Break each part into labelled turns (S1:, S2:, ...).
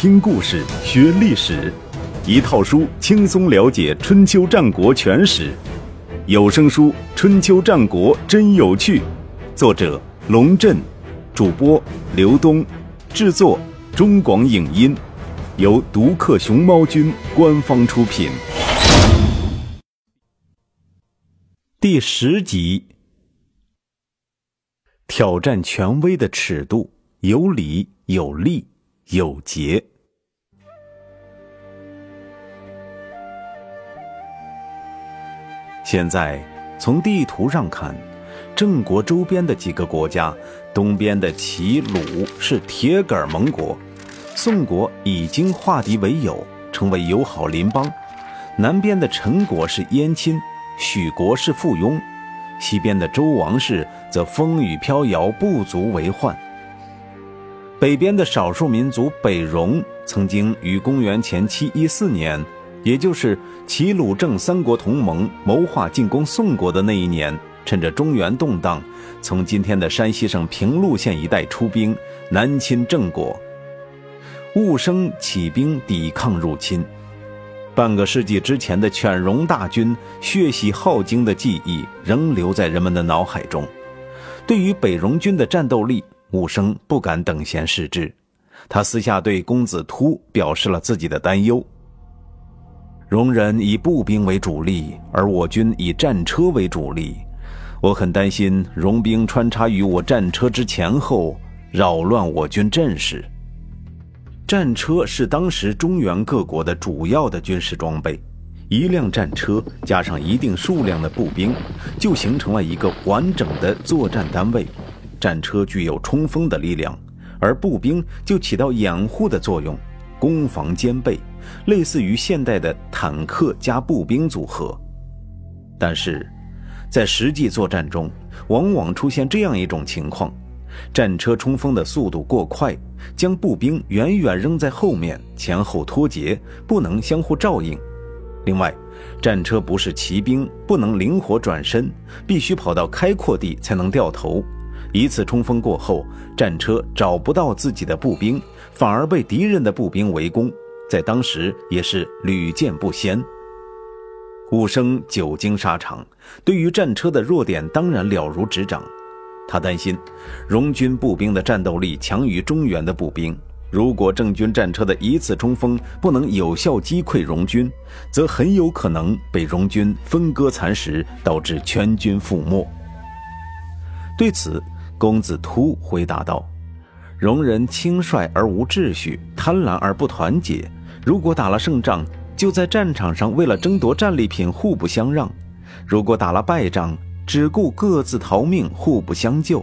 S1: 听故事学历史，一套书轻松了解春秋战国全史。有声书《春秋战国真有趣》，作者龙震，主播刘东，制作中广影音，由独克熊猫君官方出品。第十集，挑战权威的尺度，有理有利。有节。现在从地图上看，郑国周边的几个国家，东边的齐鲁是铁杆盟国，宋国已经化敌为友，成为友好邻邦；南边的陈国是燕亲，许国是附庸，西边的周王室则风雨飘摇，不足为患。北边的少数民族北戎曾经于公元前七一四年，也就是齐鲁郑三国同盟谋划进攻宋国的那一年，趁着中原动荡，从今天的山西省平陆县一带出兵南侵郑国。寤生起兵抵抗入侵。半个世纪之前的犬戎大军血洗镐京的记忆仍留在人们的脑海中。对于北戎军的战斗力。武生不敢等闲视之，他私下对公子突表示了自己的担忧。戎人以步兵为主力，而我军以战车为主力，我很担心戎兵穿插于我战车之前后，扰乱我军阵势。战车是当时中原各国的主要的军事装备，一辆战车加上一定数量的步兵，就形成了一个完整的作战单位。战车具有冲锋的力量，而步兵就起到掩护的作用，攻防兼备，类似于现代的坦克加步兵组合。但是，在实际作战中，往往出现这样一种情况：战车冲锋的速度过快，将步兵远远扔在后面，前后脱节，不能相互照应。另外，战车不是骑兵，不能灵活转身，必须跑到开阔地才能掉头。一次冲锋过后，战车找不到自己的步兵，反而被敌人的步兵围攻，在当时也是屡见不鲜。武生久经沙场，对于战车的弱点当然了如指掌。他担心，戎军步兵的战斗力强于中原的步兵，如果郑军战车的一次冲锋不能有效击溃戎军，则很有可能被戎军分割蚕食，导致全军覆没。对此，公子突回答道：“戎人轻率而无秩序，贪婪而不团结。如果打了胜仗，就在战场上为了争夺战利品互不相让；如果打了败仗，只顾各自逃命，互不相救。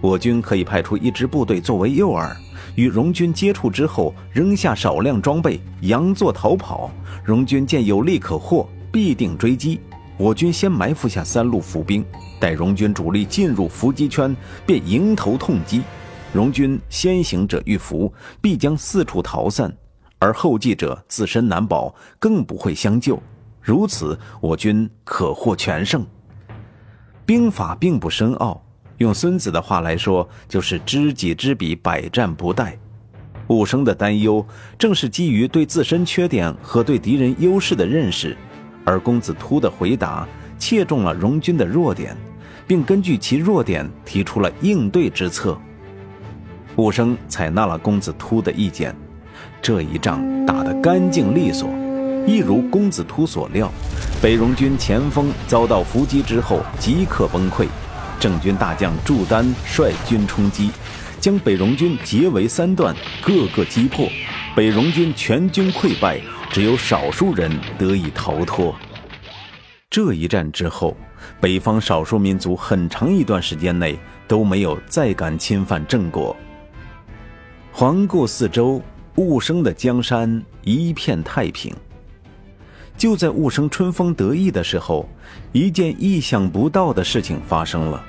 S1: 我军可以派出一支部队作为诱饵，与荣军接触之后，扔下少量装备，佯作逃跑。荣军见有利可获，必定追击。我军先埋伏下三路伏兵。”待荣军主力进入伏击圈，便迎头痛击。戎军先行者遇伏，必将四处逃散；而后继者自身难保，更不会相救。如此，我军可获全胜。兵法并不深奥，用孙子的话来说，就是知己知彼，百战不殆。武生的担忧，正是基于对自身缺点和对敌人优势的认识，而公子突的回答。切中了戎军的弱点，并根据其弱点提出了应对之策。武生采纳了公子突的意见，这一仗打得干净利索，一如公子突所料，北戎军前锋遭到伏击之后即刻崩溃。郑军大将祝丹率军冲击，将北戎军截为三段，各个击破，北戎军全军溃败，只有少数人得以逃脱。这一战之后，北方少数民族很长一段时间内都没有再敢侵犯郑国。环顾四周，寤生的江山一片太平。就在寤生春风得意的时候，一件意想不到的事情发生了。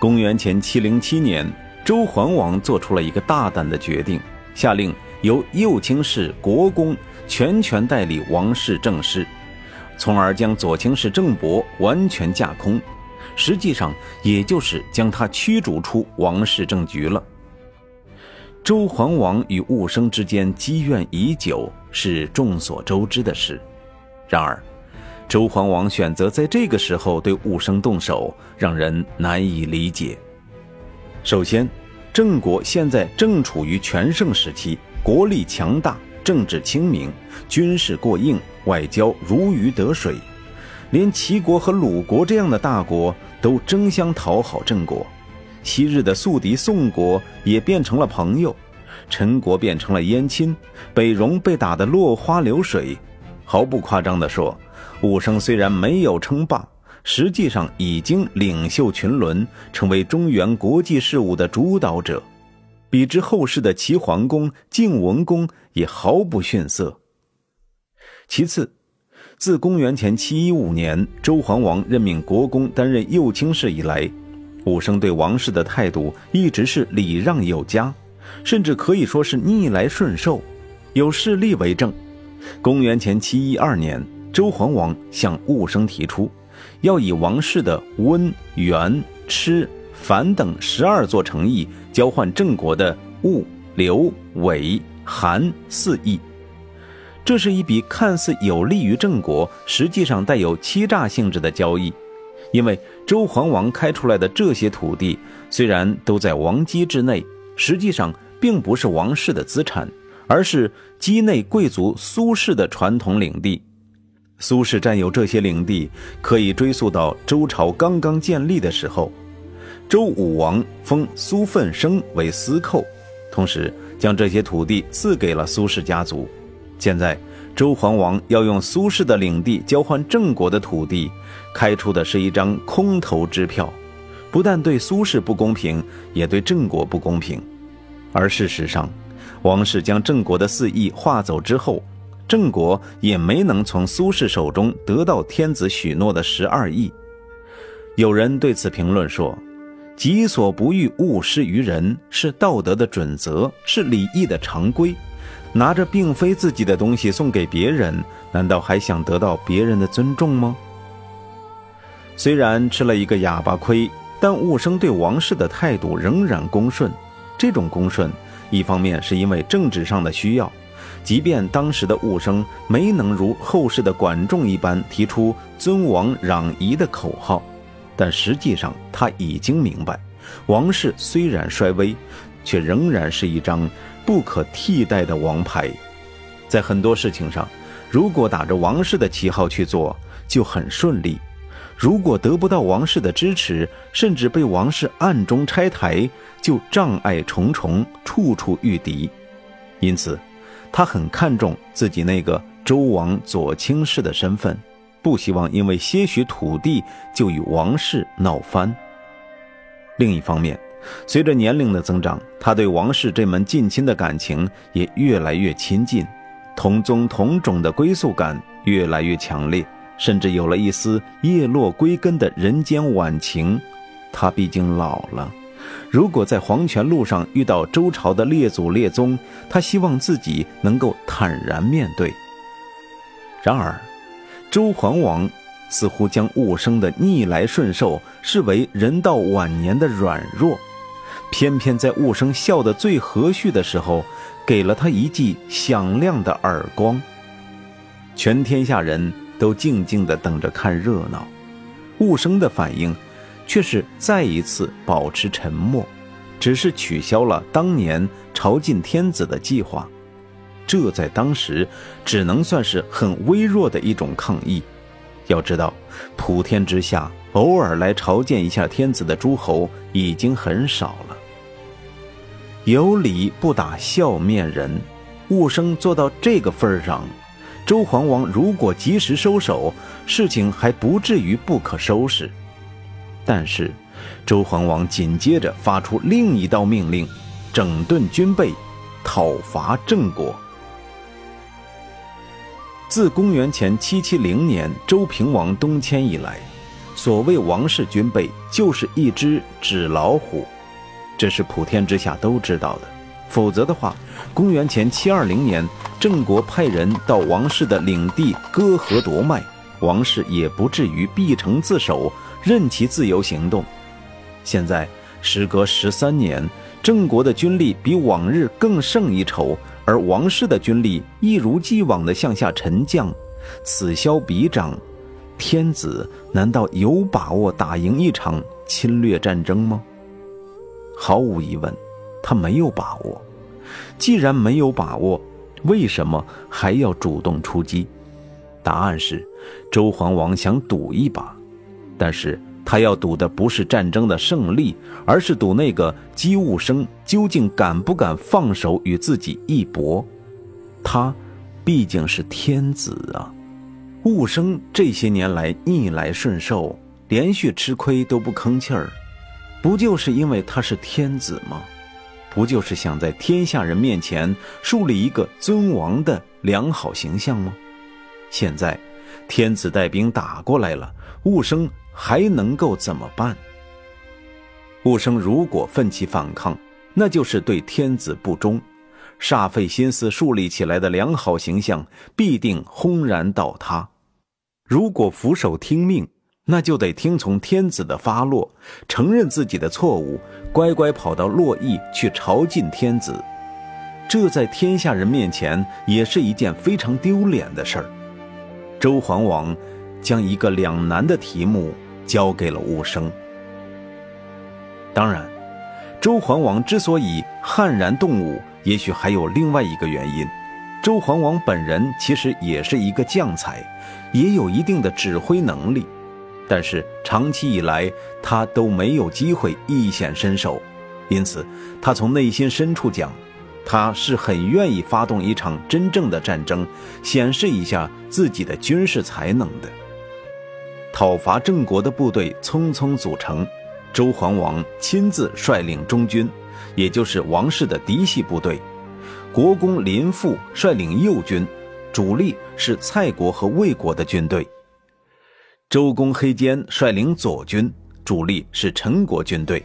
S1: 公元前七零七年，周桓王做出了一个大胆的决定，下令由右卿士国公全权代理王室政事。从而将左卿士郑伯完全架空，实际上也就是将他驱逐出王室政局了。周桓王与寤生之间积怨已久，是众所周知的事。然而，周桓王选择在这个时候对寤生动手，让人难以理解。首先，郑国现在正处于全盛时期，国力强大，政治清明，军事过硬，外交如鱼得水，连齐国和鲁国这样的大国都争相讨好郑国。昔日的宿敌宋国也变成了朋友，陈国变成了燕亲，北戎被打得落花流水。毫不夸张地说，武生虽然没有称霸，实际上已经领袖群伦，成为中原国际事务的主导者，比之后世的齐桓公、晋文公也毫不逊色。其次，自公元前七一五年周桓王任命国公担任右卿士以来。武生对王室的态度一直是礼让有加，甚至可以说是逆来顺受。有事例为证：公元前七一二年，周桓王向武生提出，要以王室的温、元、吃、樊等十二座城邑交换郑国的物、刘、韦、韩四邑。这是一笔看似有利于郑国，实际上带有欺诈性质的交易。因为周桓王开出来的这些土地，虽然都在王畿之内，实际上并不是王室的资产，而是畿内贵族苏氏的传统领地。苏氏占有这些领地，可以追溯到周朝刚刚建立的时候。周武王封苏奋生为司寇，同时将这些土地赐给了苏氏家族。现在。周桓王要用苏氏的领地交换郑国的土地，开出的是一张空头支票，不但对苏氏不公平，也对郑国不公平。而事实上，王室将郑国的四邑划走之后，郑国也没能从苏氏手中得到天子许诺的十二亿。有人对此评论说：“己所不欲，勿施于人，是道德的准则，是礼义的常规。”拿着并非自己的东西送给别人，难道还想得到别人的尊重吗？虽然吃了一个哑巴亏，但寤生对王室的态度仍然恭顺。这种恭顺，一方面是因为政治上的需要，即便当时的寤生没能如后世的管仲一般提出尊王攘夷的口号，但实际上他已经明白，王室虽然衰微，却仍然是一张。不可替代的王牌，在很多事情上，如果打着王室的旗号去做，就很顺利；如果得不到王室的支持，甚至被王室暗中拆台，就障碍重重，处处遇敌。因此，他很看重自己那个周王左卿士的身份，不希望因为些许土地就与王室闹翻。另一方面，随着年龄的增长，他对王室这门近亲的感情也越来越亲近，同宗同种的归宿感越来越强烈，甚至有了一丝叶落归根的人间晚情。他毕竟老了，如果在黄泉路上遇到周朝的列祖列宗，他希望自己能够坦然面对。然而，周桓王。似乎将寤生的逆来顺受视为人到晚年的软弱，偏偏在雾生笑得最和煦的时候，给了他一记响亮的耳光。全天下人都静静地等着看热闹，雾生的反应却是再一次保持沉默，只是取消了当年朝觐天子的计划。这在当时只能算是很微弱的一种抗议。要知道，普天之下偶尔来朝见一下天子的诸侯已经很少了。有理不打笑面人，寤生做到这个份上，周桓王如果及时收手，事情还不至于不可收拾。但是，周桓王紧接着发出另一道命令：整顿军备，讨伐郑国。自公元前七七零年周平王东迁以来，所谓王室军备就是一只纸老虎，这是普天之下都知道的。否则的话，公元前七二零年郑国派人到王室的领地割河夺脉，王室也不至于闭城自守，任其自由行动。现在时隔十三年，郑国的军力比往日更胜一筹，而王室的军力一如既往地向下沉降，此消彼长，天子难道有把握打赢一场侵略战争吗？毫无疑问，他没有把握。既然没有把握，为什么还要主动出击？答案是，周桓王想赌一把，但是。他要赌的不是战争的胜利，而是赌那个姬务生究竟敢不敢放手与自己一搏。他毕竟是天子啊！务生这些年来逆来顺受，连续吃亏都不吭气儿，不就是因为他是天子吗？不就是想在天下人面前树立一个尊王的良好形象吗？现在，天子带兵打过来了，务生。还能够怎么办？武生如果奋起反抗，那就是对天子不忠，煞费心思树立起来的良好形象必定轰然倒塌。如果俯首听命，那就得听从天子的发落，承认自己的错误，乖乖跑到洛邑去朝觐天子。这在天下人面前也是一件非常丢脸的事儿。周桓王。将一个两难的题目交给了武生。当然，周桓王之所以悍然动武，也许还有另外一个原因。周桓王本人其实也是一个将才，也有一定的指挥能力，但是长期以来他都没有机会一显身手，因此他从内心深处讲，他是很愿意发动一场真正的战争，显示一下自己的军事才能的。讨伐郑国的部队匆匆组成，周桓王亲自率领中军，也就是王室的嫡系部队；国公林父率领右军，主力是蔡国和魏国的军队；周公黑坚率领左军，主力是陈国军队。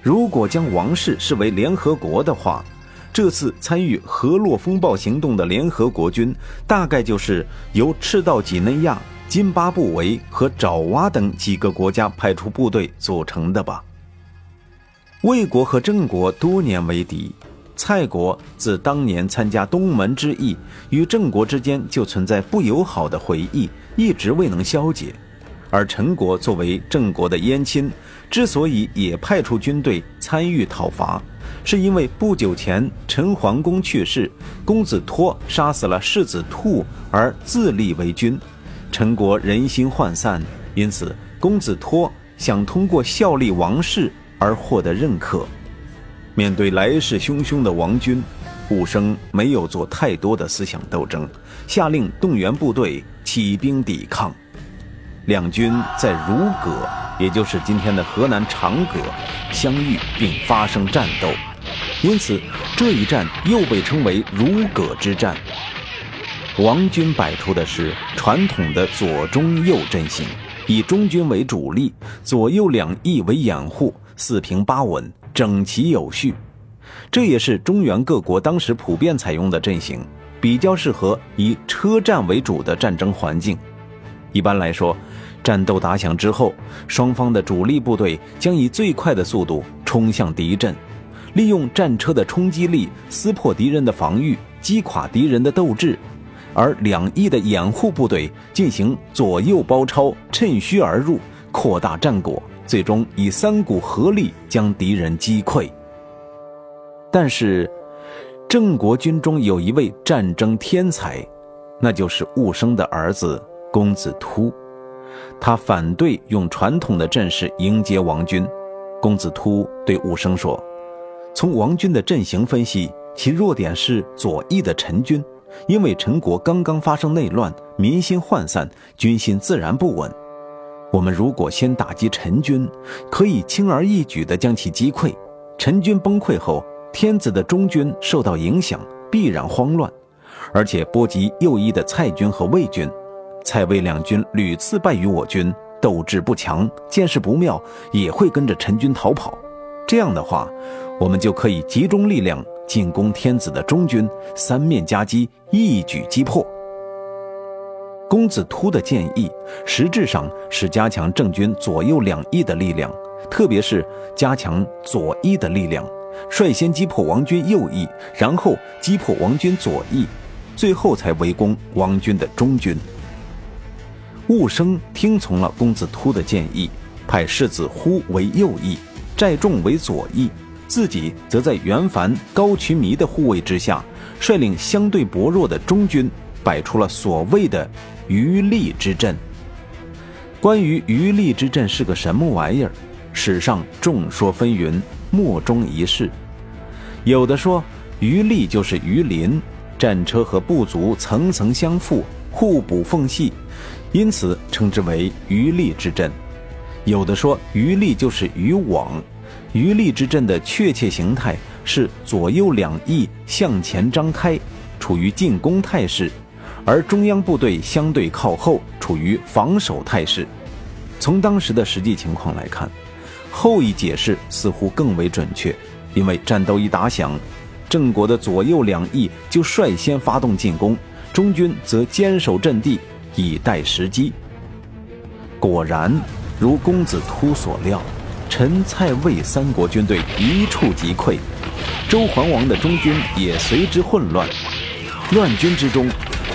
S1: 如果将王室视为联合国的话，这次参与河洛风暴行动的联合国军，大概就是由赤道几内亚。津巴布韦和爪哇等几个国家派出部队组成的吧。魏国和郑国多年为敌，蔡国自当年参加东门之役，与郑国之间就存在不友好的回忆，一直未能消解。而陈国作为郑国的燕亲，之所以也派出军队参与讨伐，是因为不久前陈桓公去世，公子托杀死了世子兔而自立为君。陈国人心涣散，因此公子托想通过效力王室而获得认可。面对来势汹汹的王军，武生没有做太多的思想斗争，下令动员部队起兵抵抗。两军在如葛，也就是今天的河南长葛相遇并发生战斗，因此这一战又被称为如葛之战。王军摆出的是传统的左中右阵型，以中军为主力，左右两翼为掩护，四平八稳，整齐有序。这也是中原各国当时普遍采用的阵型，比较适合以车战为主的战争环境。一般来说，战斗打响之后，双方的主力部队将以最快的速度冲向敌阵，利用战车的冲击力撕破敌人的防御，击垮敌人的斗志。而两翼的掩护部队进行左右包抄，趁虚而入，扩大战果，最终以三股合力将敌人击溃。但是，郑国军中有一位战争天才，那就是寤生的儿子公子突。他反对用传统的阵势迎接王军。公子突对武生说：“从王军的阵型分析，其弱点是左翼的陈军。”因为陈国刚刚发生内乱，民心涣散，军心自然不稳。我们如果先打击陈军，可以轻而易举地将其击溃。陈军崩溃后，天子的中军受到影响，必然慌乱，而且波及右翼的蔡军和魏军。蔡魏两军屡次败于我军，斗志不强，见势不妙，也会跟着陈军逃跑。这样的话，我们就可以集中力量。进攻天子的中军，三面夹击，一举击破。公子突的建议，实质上是加强郑军左右两翼的力量，特别是加强左翼的力量，率先击破王军右翼，然后击破王军左翼，最后才围攻王军的中军。寤生听从了公子突的建议，派世子忽为右翼，寨众为左翼，自己则在袁凡、高渠弥的护卫之下，率领相对薄弱的中军，摆出了所谓的余力之阵。关于余力之阵是个什么玩意儿，史上众说纷纭，莫衷一是。有的说余力就是鱼鳞，战车和部族层层相附，互补缝隙。因此称之为余力之阵，有的说余力就是渔网，余力之阵的确切形态是左右两翼向前张开，处于进攻态势，而中央部队相对靠后，处于防守态势。从当时的实际情况来看，后一解释似乎更为准确，因为战斗一打响，郑国的左右两翼就率先发动进攻，中军则坚守阵地。以待时机。果然，如公子突所料，陈、蔡、魏三国军队一触即溃，周桓王的中军也随之混乱。乱军之中，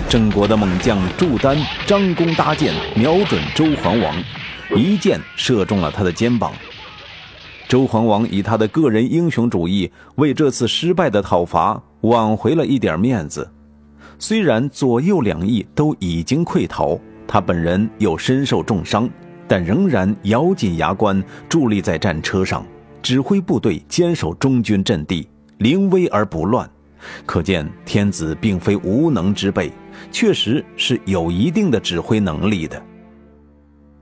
S1: 郑国的猛将祝丹张弓搭箭，瞄准周桓王，一箭射中了他的肩膀。周桓王以他的个人英雄主义，为这次失败的讨伐挽回了一点面子。虽然左右两翼都已经溃逃，他本人又身受重伤，但仍然咬紧牙关，伫立在战车上，指挥部队坚守中军阵地，临危而不乱。可见天子并非无能之辈，确实是有一定的指挥能力的。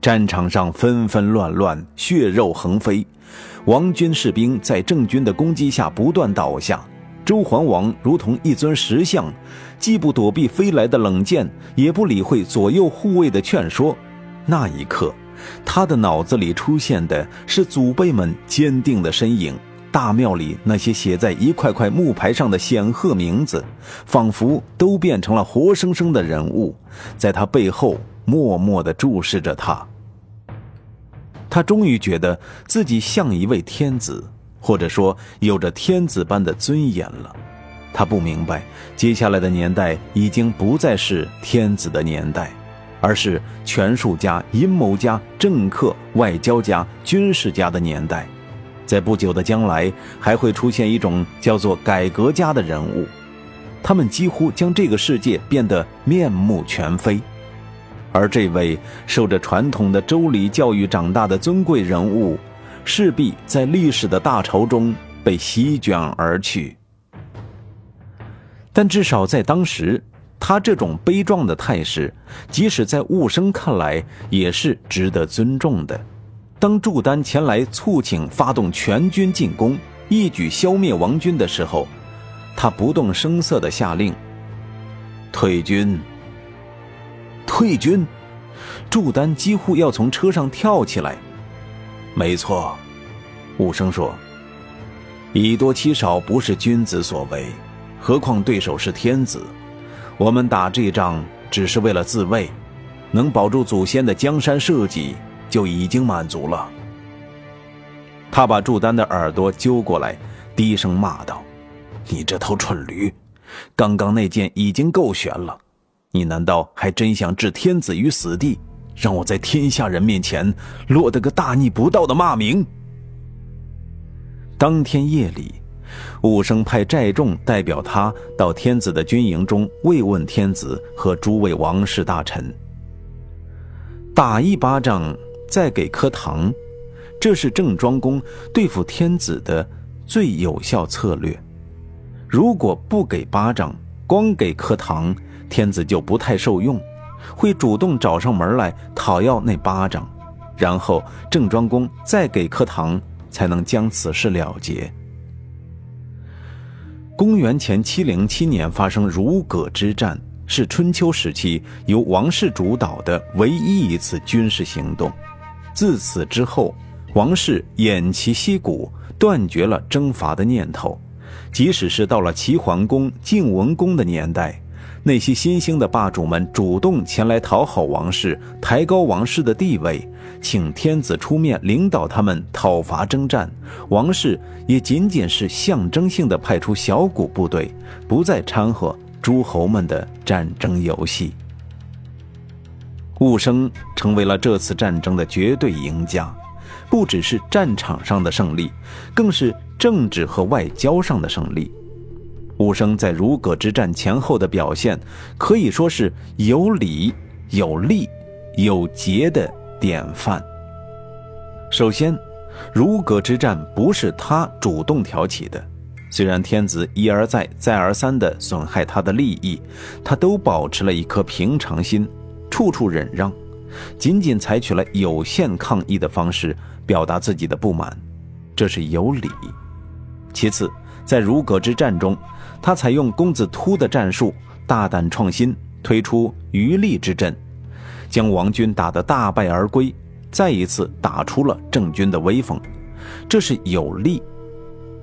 S1: 战场上纷纷乱乱，血肉横飞，王军士兵在郑军的攻击下不断倒下。周桓王如同一尊石像，既不躲避飞来的冷箭，也不理会左右护卫的劝说。那一刻，他的脑子里出现的是祖辈们坚定的身影，大庙里那些写在一块块木牌上的显赫名字，仿佛都变成了活生生的人物，在他背后默默地注视着他。他终于觉得自己像一位天子。或者说，有着天子般的尊严了。他不明白，接下来的年代已经不再是天子的年代，而是权术家、阴谋家、政客、外交家、军事家的年代。在不久的将来，还会出现一种叫做改革家的人物，他们几乎将这个世界变得面目全非。而这位受着传统的周礼教育长大的尊贵人物。势必在历史的大潮中被席卷而去，但至少在当时，他这种悲壮的态势，即使在寤生看来也是值得尊重的。当祝丹前来促请发动全军进攻，一举消灭王军的时候，他不动声色地下令：“退军！退军！”祝丹几乎要从车上跳起来。没错，武生说：“以多欺少不是君子所为，何况对手是天子。我们打这仗只是为了自卫，能保住祖先的江山社稷就已经满足了。”他把祝丹的耳朵揪过来，低声骂道：“你这头蠢驴！刚刚那箭已经够悬了，你难道还真想置天子于死地？”让我在天下人面前落得个大逆不道的骂名。当天夜里，武生派寨众代表他到天子的军营中慰问天子和诸位王室大臣。打一巴掌，再给颗糖，这是郑庄公对付天子的最有效策略。如果不给巴掌，光给颗糖，天子就不太受用。会主动找上门来讨要那巴掌，然后郑庄公再给颗糖，才能将此事了结。公元前七零七年发生如葛之战，是春秋时期由王室主导的唯一一次军事行动。自此之后，王室偃旗息鼓，断绝了征伐的念头。即使是到了齐桓公、晋文公的年代。那些新兴的霸主们主动前来讨好王室，抬高王室的地位，请天子出面领导他们讨伐征战。王室也仅仅是象征性的派出小股部队，不再掺和诸侯们的战争游戏。寤生成为了这次战争的绝对赢家，不只是战场上的胜利，更是政治和外交上的胜利。武生在如葛之战前后的表现，可以说是有理、有利、有节的典范。首先，如葛之战不是他主动挑起的，虽然天子一而再、再而三地损害他的利益，他都保持了一颗平常心，处处忍让，仅仅采取了有限抗议的方式表达自己的不满，这是有理。其次，在如葛之战中，他采用公子突的战术，大胆创新，推出余力之阵，将王军打得大败而归，再一次打出了郑军的威风，这是有利。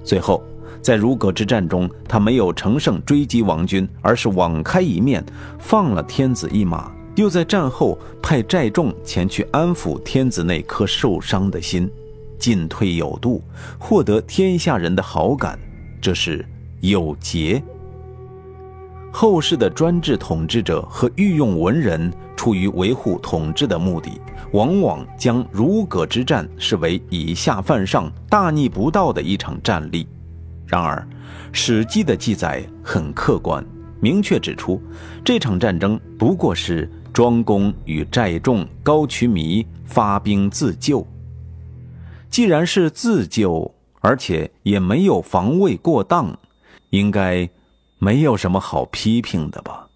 S1: 最后，在如葛之战中，他没有乘胜追击王军，而是网开一面，放了天子一马，又在战后派寨众前去安抚天子那颗受伤的心，进退有度，获得天下人的好感，这是。有节。后世的专制统治者和御用文人，出于维护统治的目的，往往将如葛之战视为以下犯上、大逆不道的一场战例。然而，《史记》的记载很客观，明确指出，这场战争不过是庄公与寨众高渠弥发兵自救。既然是自救，而且也没有防卫过当。应该没有什么好批评的吧。